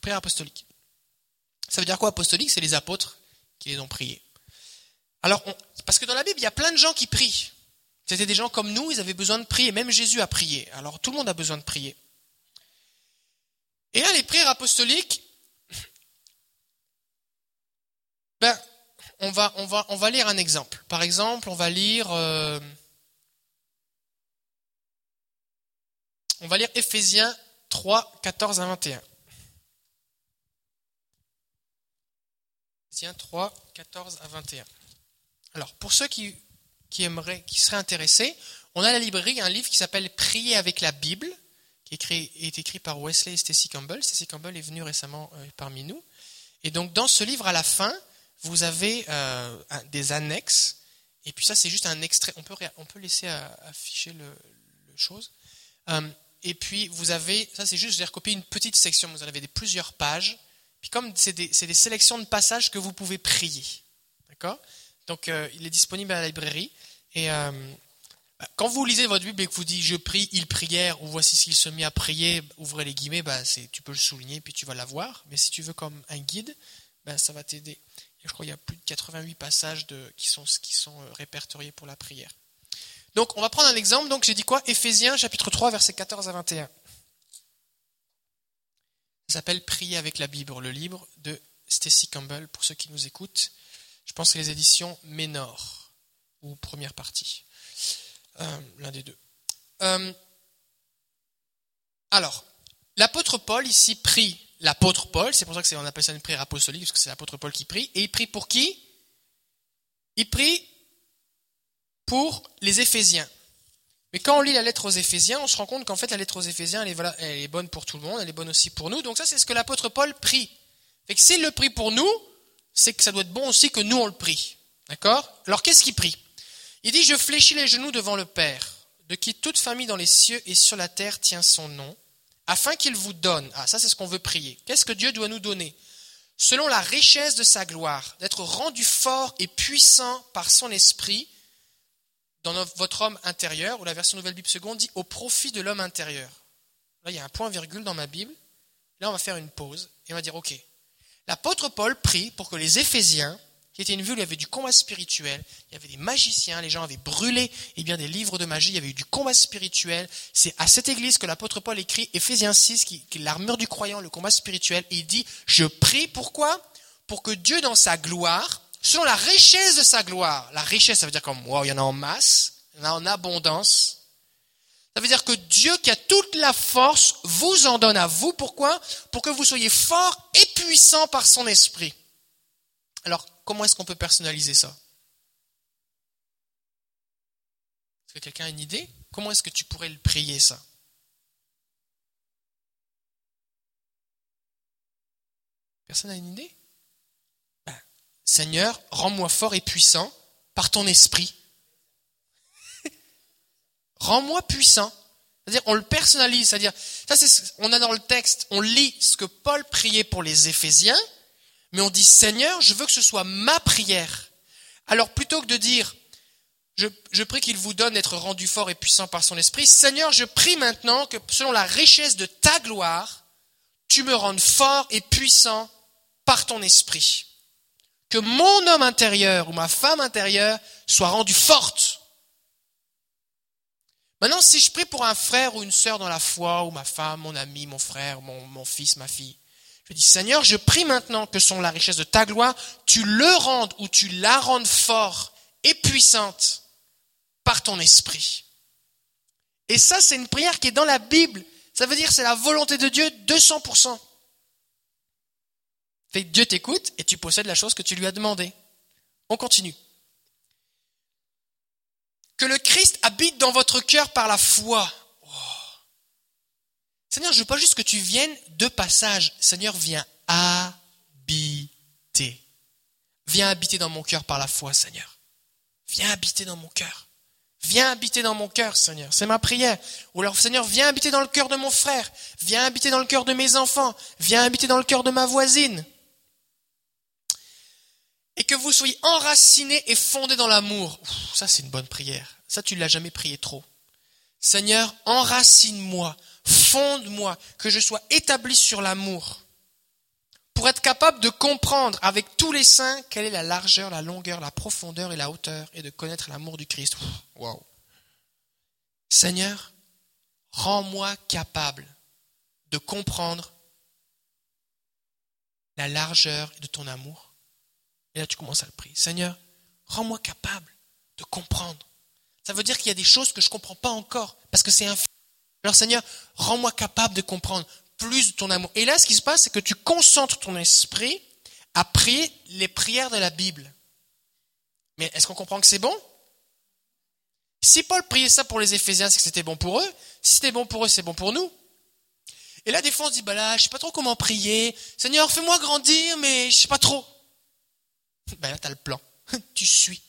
Prière apostolique. Ça veut dire quoi apostolique? C'est les apôtres qui les ont priés. Alors, parce que dans la Bible, il y a plein de gens qui prient. C'était des gens comme nous, ils avaient besoin de prier. Même Jésus a prié. Alors tout le monde a besoin de prier. Et là, les prières apostoliques, ben, on va, lire un exemple. Par exemple, on va lire, euh, on va lire Éphésiens 3, 14 à 21. Éphésiens 3, 14 à 21. Alors, pour ceux qui, qui aimeraient, qui seraient intéressés, on a à la librairie un livre qui s'appelle Prier avec la Bible, qui est écrit, par Wesley et Stacy Campbell. Stacy Campbell est venu récemment euh, parmi nous. Et donc, dans ce livre, à la fin, vous avez euh, des annexes. Et puis ça, c'est juste un extrait. On peut, on peut laisser afficher le, le chose. Euh, et puis, vous avez, ça c'est juste, j'ai recopié une petite section. Vous en avez des, plusieurs pages. Puis comme c'est des, des, sélections de passages que vous pouvez prier. D'accord? Donc, il est disponible à la librairie. Et quand vous lisez votre Bible et que vous dites je prie, il prière, ou voici ce qu'il se mit à prier, ouvrez les guillemets, bah, tu peux le souligner puis tu vas l'avoir. Mais si tu veux comme un guide, bah, ça va t'aider. Je crois qu'il y a plus de 88 passages de, qui, sont, qui sont euh, répertoriés pour la prière. Donc on va prendre un exemple. Donc j'ai dit quoi? Éphésiens chapitre 3 versets 14 à 21. Ça s'appelle Prier avec la Bible, le livre de Stacy Campbell pour ceux qui nous écoutent. Je pense que les éditions Ménor ou première partie. Euh, l'un des deux. Euh, alors, l'apôtre Paul ici prie l'apôtre Paul, c'est pour ça qu'on appelle ça une prière apostolique, parce que c'est l'apôtre Paul qui prie, et il prie pour qui? Il prie pour les Éphésiens. Mais quand on lit la lettre aux Éphésiens, on se rend compte qu'en fait la lettre aux Éphésiens, elle est, bonne pour tout le monde, elle est bonne aussi pour nous. Donc ça, c'est ce que l'apôtre Paul prie. Fait que s'il le prie pour nous, c'est que ça doit être bon aussi que nous on le prie. D'accord? Alors qu'est-ce qu'il prie? Il dit, je fléchis les genoux devant le Père, de qui toute famille dans les cieux et sur la terre tient son nom, afin qu'il vous donne, ah ça c'est ce qu'on veut prier, qu'est-ce que Dieu doit nous donner? Selon la richesse de sa gloire, d'être rendu fort et puissant par son esprit dans votre homme intérieur, ou la version Nouvelle Bible seconde dit au profit de l'homme intérieur. Là, il y a un point virgule dans ma Bible. Là, on va faire une pause et on va dire, OK, l'apôtre Paul prie pour que les Éphésiens qui était une ville où il y avait du combat spirituel, il y avait des magiciens, les gens avaient brûlé eh bien, des livres de magie, il y avait eu du combat spirituel. C'est à cette église que l'apôtre Paul écrit Éphésiens 6, qui, est l'armure du croyant, le combat spirituel, il dit, je prie pourquoi? Pour que Dieu dans sa gloire, selon la richesse de sa gloire, la richesse ça veut dire comme, wow, il y en a en masse, il y en a en abondance, ça veut dire que Dieu qui a toute la force vous en donne à vous. Pourquoi? Pour que vous soyez fort et puissant par son esprit. Alors, comment est-ce qu'on peut personnaliser ça? Est-ce que quelqu'un a une idée? Comment est-ce que tu pourrais le prier ça? Personne n'a une idée? Ben, Seigneur, rends-moi fort et puissant par ton esprit. [laughs] rends-moi puissant. C'est-à-dire, on le personnalise. C'est-à-dire, ça c'est, on a dans le texte, on lit ce que Paul priait pour les Éphésiens, mais on dit Seigneur, je veux que ce soit ma prière. Alors plutôt que de dire je, prie qu'il vous donne d'être rendu fort et puissant par son esprit, Seigneur, je prie maintenant que selon la richesse de ta gloire, tu me rendes fort et puissant par ton esprit. Que mon homme intérieur ou ma femme intérieure soit rendue forte. Maintenant, si je prie pour un frère ou une sœur dans la foi, ou ma femme, mon ami, mon frère, mon, mon fils, ma fille, je dis, Seigneur, je prie maintenant que sont la richesse de ta gloire, tu le rendes ou tu la rendes fort et puissante par ton esprit. Et ça, c'est une prière qui est dans la Bible. Ça veut dire c'est la volonté de Dieu 200%. Fait Dieu t'écoute et tu possèdes la chose que tu lui as demandé. On continue. Que le Christ habite dans votre cœur par la foi. Seigneur, je veux pas juste que tu viennes de passage. Seigneur, viens habiter. Viens habiter dans mon cœur par la foi, Seigneur. Viens habiter dans mon cœur. Viens habiter dans mon cœur, Seigneur. C'est ma prière. Ou alors, Seigneur, viens habiter dans le cœur de mon frère. Viens habiter dans le cœur de mes enfants. Viens habiter dans le cœur de ma voisine. Et que vous soyez enracinés et fondés dans l'amour. Ça, c'est une bonne prière. Ça, tu ne l'as jamais prié trop. Seigneur, enracine-moi, fonde-moi, que je sois établi sur l'amour. Pour être capable de comprendre avec tous les saints quelle est la largeur, la longueur, la profondeur et la hauteur, et de connaître l'amour du Christ. Wow. Seigneur, rends-moi capable de comprendre la largeur de ton amour. Et là, tu commences à le prier. Seigneur, rends-moi capable de comprendre. Ça veut dire qu'il y a des choses que je ne comprends pas encore, parce que c'est infini. Alors Seigneur, rends-moi capable de comprendre plus de ton amour. Et là, ce qui se passe, c'est que tu concentres ton esprit à prier les prières de la Bible. Mais est-ce qu'on comprend que c'est bon? Si Paul priait ça pour les Éphésiens, c'est que c'était bon pour eux. Si c'était bon pour eux, c'est bon pour nous. Et là, des fois, on se dit, bah là, je sais pas trop comment prier. Seigneur, fais-moi grandir, mais je sais pas trop. Ben là, as le plan. [laughs] tu suis.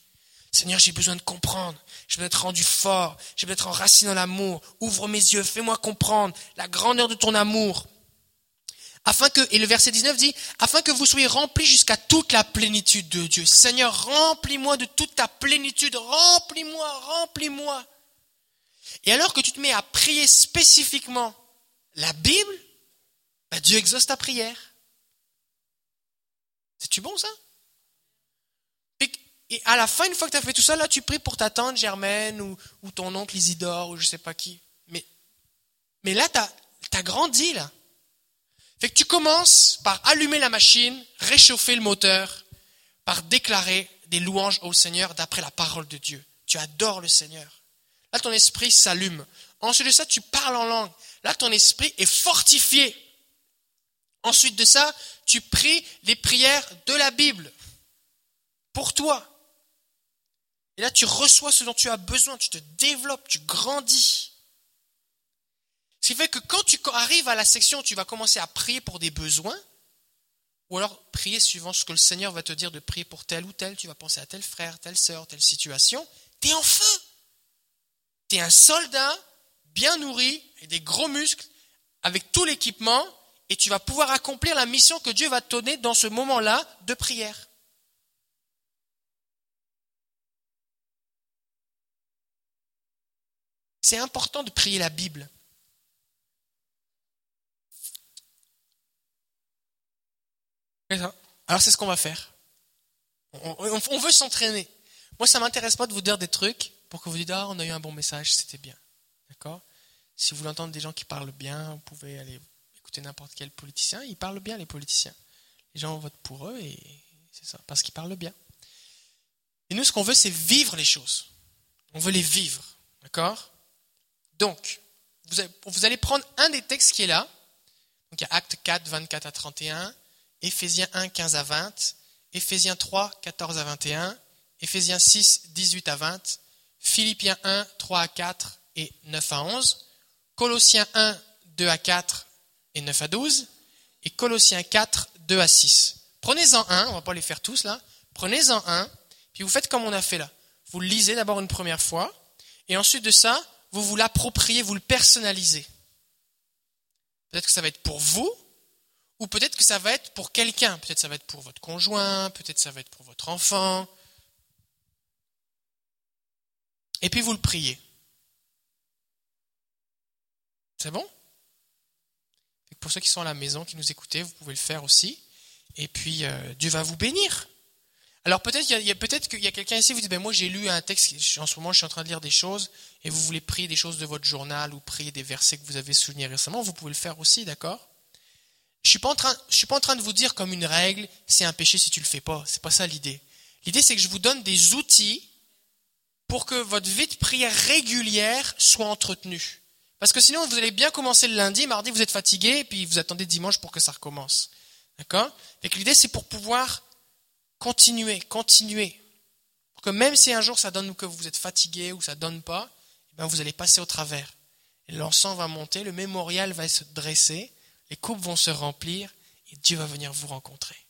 Seigneur, j'ai besoin de comprendre. Je veux être rendu fort. Je veux être enraciné dans l'amour. Ouvre mes yeux. Fais-moi comprendre la grandeur de ton amour. Afin que, et le verset 19 dit, afin que vous soyez remplis jusqu'à toute la plénitude de Dieu. Seigneur, remplis-moi de toute ta plénitude. Remplis-moi, remplis-moi. Et alors que tu te mets à prier spécifiquement la Bible, ben Dieu exauce ta prière. C'est-tu bon ça? Et à la fin, une fois que tu as fait tout ça, là, tu pries pour ta tante Germaine ou, ton oncle Isidore ou je sais pas qui. Mais, mais là, tu as, grandi, là. Fait que tu commences par allumer la machine, réchauffer le moteur, par déclarer des louanges au Seigneur d'après la parole de Dieu. Tu adores le Seigneur. Là, ton esprit s'allume. Ensuite de ça, tu parles en langue. Là, ton esprit est fortifié. Ensuite de ça, tu pries les prières de la Bible pour toi. Et là, tu reçois ce dont tu as besoin, tu te développes, tu grandis. Ce qui fait que quand tu arrives à la section tu vas commencer à prier pour des besoins, ou alors prier suivant ce que le Seigneur va te dire de prier pour tel ou tel, tu vas penser à tel frère, telle sœur, telle situation, tu es en feu. Tu es un soldat bien nourri et des gros muscles, avec tout l'équipement, et tu vas pouvoir accomplir la mission que Dieu va te donner dans ce moment-là de prière. C'est important de prier la Bible. Alors c'est ce qu'on va faire. On, veut s'entraîner. Moi, ça m'intéresse pas de vous dire des trucs pour que vous dites ah on a eu un bon message, c'était bien. D'accord? Si vous voulez entendre des gens qui parlent bien, vous pouvez aller écouter n'importe quel politicien. Ils parlent bien les politiciens. Les gens votent pour eux et c'est ça parce qu'ils parlent bien. Et nous, ce qu'on veut, c'est vivre les choses. On veut les vivre. D'accord? Donc, vous allez prendre un des textes qui est là. Donc, il y a Acte 4, 24 à 31, Éphésiens 1, 15 à 20, Éphésiens 3, 14 à 21, Éphésiens 6, 18 à 20, Philippiens 1, 3 à 4 et 9 à 11, Colossiens 1, 2 à 4 et 9 à 12, et Colossiens 4, 2 à 6. Prenez-en un, on va pas les faire tous là, prenez-en un, puis vous faites comme on a fait là. Vous lisez d'abord une première fois, et ensuite de ça, vous vous l'appropriez, vous le personnalisez. Peut-être que ça va être pour vous, ou peut-être que ça va être pour quelqu'un. Peut-être que ça va être pour votre conjoint, peut-être que ça va être pour votre enfant. Et puis vous le priez. C'est bon? Pour ceux qui sont à la maison, qui nous écoutez, vous pouvez le faire aussi. Et puis euh, Dieu va vous bénir. Alors peut-être qu'il y a- peut-être qu'il y a quelqu'un ici, vous dit, ben moi j'ai lu un texte, en ce moment je suis en train de lire des choses, et vous voulez prier des choses de votre journal ou prier des versets que vous avez soulignés récemment, vous pouvez le faire aussi, d'accord? Je suis pas en train, je suis pas en train de vous dire comme une règle, c'est un péché si tu le fais pas. C'est pas ça l'idée. L'idée c'est que je vous donne des outils pour que votre vie de prière régulière soit entretenue. Parce que sinon, vous allez bien commencer le lundi, mardi, vous êtes fatigué, puis vous attendez dimanche pour que ça recommence. D'accord? Et l'idée, c'est pour pouvoir continuer, continuer. Pour que même si un jour ça donne que vous êtes fatigué ou ça donne pas, eh ben vous allez passer au travers. L'encens va monter, le mémorial va se dresser, les coupes vont se remplir, et Dieu va venir vous rencontrer.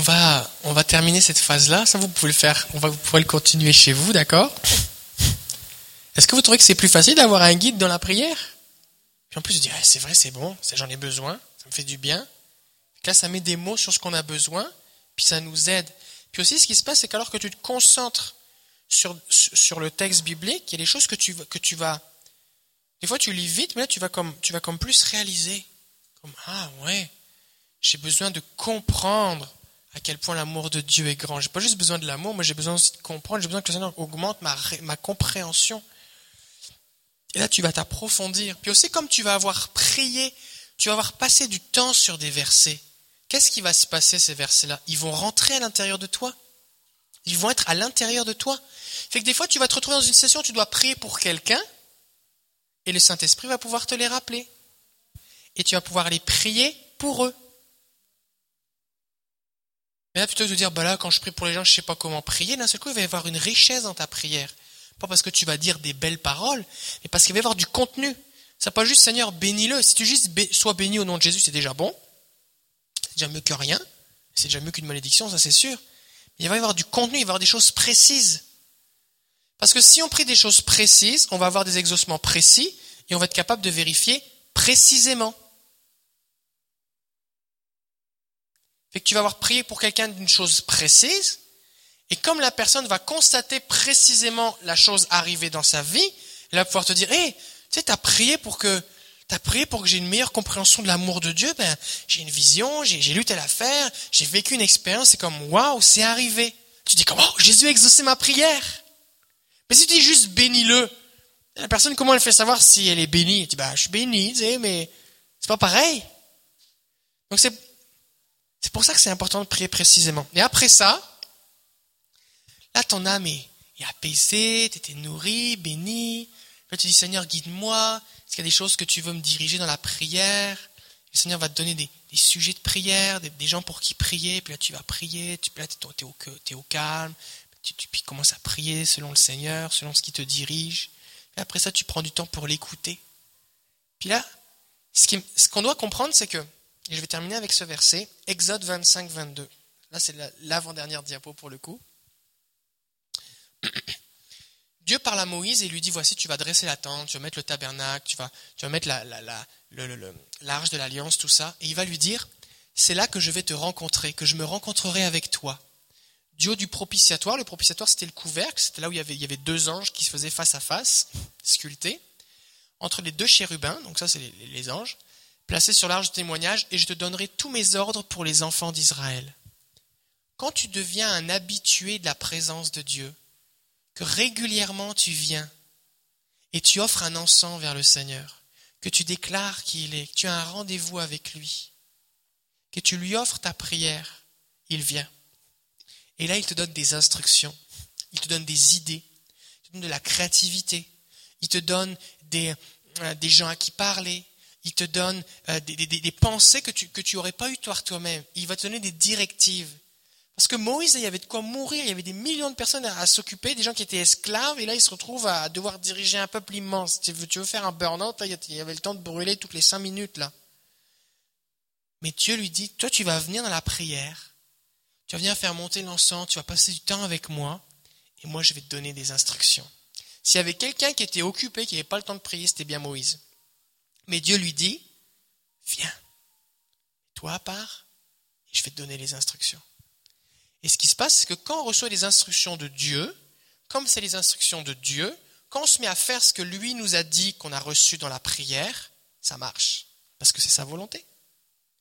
On va, on va terminer cette phase-là. Ça, vous pouvez le faire. On va, vous pourrez le continuer chez vous, d'accord [laughs] Est-ce que vous trouvez que c'est plus facile d'avoir un guide dans la prière Puis en plus, je dis, c'est vrai, c'est bon, j'en ai besoin, ça me fait du bien. Là, ça met des mots sur ce qu'on a besoin, puis ça nous aide. Puis aussi, ce qui se passe, c'est qu'alors que tu te concentres sur, sur le texte biblique, il y a des choses que tu, que tu vas... Des fois, tu lis vite, mais là, tu vas comme, tu vas comme plus réaliser. Comme, ah ouais, j'ai besoin de comprendre à quel point l'amour de Dieu est grand. J'ai pas juste besoin de l'amour, mais j'ai besoin aussi de comprendre, j'ai besoin que le Seigneur augmente ma compréhension. Et là, tu vas t'approfondir. Puis aussi, comme tu vas avoir prié, tu vas avoir passé du temps sur des versets. Qu'est-ce qui va se passer, ces versets-là? Ils vont rentrer à l'intérieur de toi? Ils vont être à l'intérieur de toi? Fait que des fois, tu vas te retrouver dans une session, tu dois prier pour quelqu'un, et le Saint-Esprit va pouvoir te les rappeler. Et tu vas pouvoir les prier pour eux. Mais là, plutôt que de dire, bah là, quand je prie pour les gens, je sais pas comment prier, d'un seul coup, il va y avoir une richesse dans ta prière. Pas parce que tu vas dire des belles paroles, mais parce qu'il va y avoir du contenu. C'est pas juste, Seigneur, bénis-le. Si tu juste sois béni au nom de Jésus, c'est déjà bon. C'est déjà mieux que rien. C'est déjà mieux qu'une malédiction, ça c'est sûr. Mais il va y avoir du contenu, il va y avoir des choses précises. Parce que si on prie des choses précises, on va avoir des exaucements précis et on va être capable de vérifier précisément. Fait que tu vas avoir prié pour quelqu'un d'une chose précise, et comme la personne va constater précisément la chose arrivée dans sa vie, elle va pouvoir te dire, hé, tu sais, t'as prié pour que, t'as prié pour que j'ai une meilleure compréhension de l'amour de Dieu, ben, j'ai une vision, j'ai, lu telle affaire, j'ai vécu une expérience, c'est comme, waouh, c'est arrivé. Tu dis, comment, Jésus a exaucé ma prière. Mais si tu dis juste bénis-le, la personne, comment elle fait savoir si elle est bénie? Elle dit, bah, je suis bénie, tu sais, mais c'est pas pareil. Donc c'est, c'est pour ça que c'est important de prier précisément. Et après ça, là, ton âme est, apaisée, tu étais nourri, béni. Là, tu dis, Seigneur, guide-moi. Est-ce qu'il y a des choses que tu veux me diriger dans la prière? Le Seigneur va te donner des, sujets de prière, des, gens pour qui prier. Puis là, tu vas prier. Tu, puis là, tu es au, calme. Tu, tu puis commences à prier selon le Seigneur, selon ce qui te dirige. Et après ça, tu prends du temps pour l'écouter. Puis là, ce qu'on doit comprendre, c'est que, et je vais terminer avec ce verset, Exode 25, 22. Là, c'est la- l'avant-dernière diapo pour le coup. [clears throat] Dieu parle à Moïse et lui dit, voici, tu vas dresser la tente, tu vas mettre le tabernacle, tu vas, tu vas mettre l'arche de l'alliance, tout ça. Et il va lui dire, c'est là que je vais te rencontrer, que je me rencontrerai avec toi. Haut du propitiatoire, le propitiatoire c'était le couvercle, c'était là où il y, avait, deux anges qui se faisaient face à face, sculptés, entre les deux chérubins, donc ça c'est les anges, placés sur l'arche de témoignage, et je te donnerai tous mes ordres pour les enfants d'Israël. Quand tu deviens un habitué de la présence de Dieu, que régulièrement tu viens et tu offres un encens vers le Seigneur, que tu déclares qui il est, que tu as un rendez-vous avec lui, que tu lui offres ta prière, il vient. Et là, il te donne des instructions, il te donne des idées, il te donne de la créativité, il te donne des, euh, des gens à qui parler, il te donne euh, des, pensées que tu que tu aurais pas eu toi toi-même. Il va te donner des directives. Parce que Moïse, il y avait de quoi mourir, il y avait des millions de personnes à, s'occuper, des gens qui étaient esclaves, et là, il se retrouve à devoir diriger un peuple immense. Tu veux, tu faire un burn-out, il y avait le temps de brûler toutes les cinq minutes, là. Mais Dieu lui dit, toi, tu vas venir dans la prière, tu vas venir faire monter l'encens, tu vas passer du temps avec moi, et moi, je vais te donner des instructions. S'il y avait quelqu'un qui était occupé, qui n'avait pas le temps de prier, c'était bien Moïse. Mais Dieu lui dit, viens, toi à part, et je vais te donner les instructions. Et ce qui se passe, c'est que quand on reçoit les instructions de Dieu, comme c'est les instructions de Dieu, quand on se met à faire ce que lui nous a dit qu'on a reçu dans la prière, ça marche. Parce que c'est sa volonté.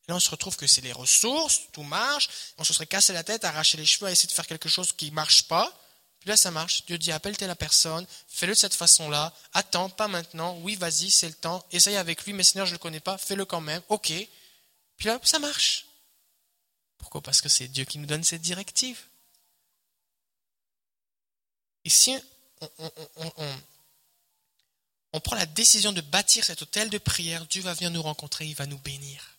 Là, on se retrouve que c'est les ressources, tout marche, on se serait cassé la tête, arraché les cheveux, à essayer de faire quelque chose qui ne marche pas. Puis là, ça marche. Dieu dit, appelle telle personne, fais-le de cette façon-là, attends, pas maintenant, oui, vas-y, c'est le temps, essaye avec lui, mais Seigneur, je ne le connais pas, fais-le quand même, ok. Puis là, ça marche. Pourquoi? Parce que c'est Dieu qui nous donne cette directive. Et si on, on- on- prend la décision de bâtir cet hôtel de prière, Dieu va venir nous rencontrer, il va nous bénir.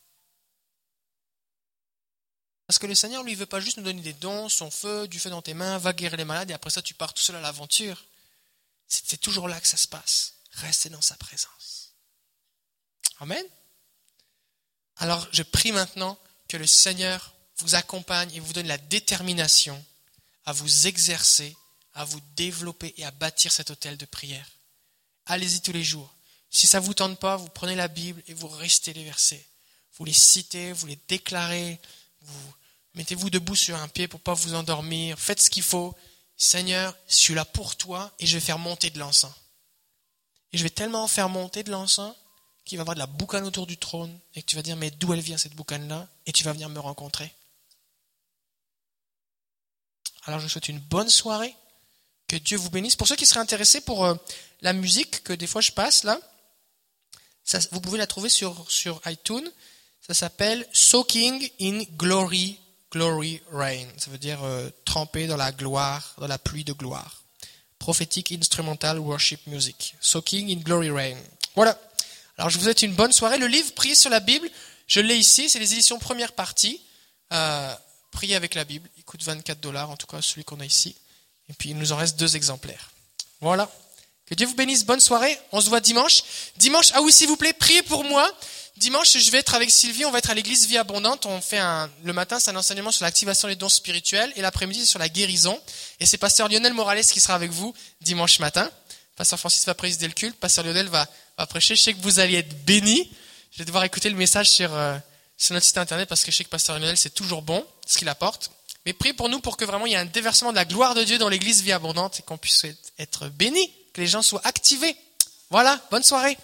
Parce que le Seigneur, lui, veut pas juste nous donner des dons, son feu, du feu dans tes mains, va guérir les malades, et après ça, tu pars tout seul à l'aventure. C'est toujours là que ça se passe. Restez dans sa présence. Amen. Alors, je prie maintenant que le Seigneur vous accompagne et vous donne la détermination à vous exercer, à vous développer et à bâtir cet hôtel de prière. Allez-y tous les jours. Si ça ne vous tente pas, vous prenez la Bible et vous restez les versets. Vous les citez, vous les déclarez, vous mettez-vous debout sur un pied pour pas vous endormir, faites ce qu'il faut. Seigneur, je suis là pour toi et je vais faire monter de l'encens. Et je vais tellement faire monter de l'encens qu'il va y avoir de la boucane autour du trône et que tu vas dire mais d'où elle vient cette boucane-là? Et tu vas venir me rencontrer. Alors je vous souhaite une bonne soirée. Que Dieu vous bénisse. Pour ceux qui seraient intéressés pour euh, la musique que des fois je passe là, vous pouvez la trouver sur, sur iTunes. Ça s'appelle Soaking in Glory, Glory Rain. Ça veut dire euh, tremper dans la gloire, dans la pluie de gloire. Prophétique Instrumental Worship Music. Soaking in Glory Rain. Voilà. Alors je vous souhaite une bonne soirée. Le livre Prier sur la Bible, je l'ai ici. C'est les éditions première partie. Euh, Prier avec la Bible. Il coûte 24 dollars, en tout cas celui qu'on a ici. Et puis il nous en reste deux exemplaires. Voilà. Que Dieu vous bénisse. Bonne soirée. On se voit dimanche. Dimanche, ah oui, s'il vous plaît, priez pour moi. Dimanche, je vais être avec Sylvie. On va être à l'église Vie Abondante. On fait un, le matin, c'est un enseignement sur l'activation des dons spirituels. Et l'après-midi, c'est sur la guérison. Et c'est pasteur Lionel Morales qui sera avec vous dimanche matin. Pasteur Francis va présider le culte. Pasteur Lionel va, va prêcher. Je sais que vous allez être bénis. Je vais devoir écouter le message sur, euh, sur notre site internet parce que je sais que pasteur Lionel, c'est toujours bon ce qu'il apporte. Mais priez pour nous pour que vraiment il y ait un déversement de la gloire de Dieu dans l'église Vie Abondante et qu'on puisse être bénis que les gens soient activés. Voilà, bonne soirée.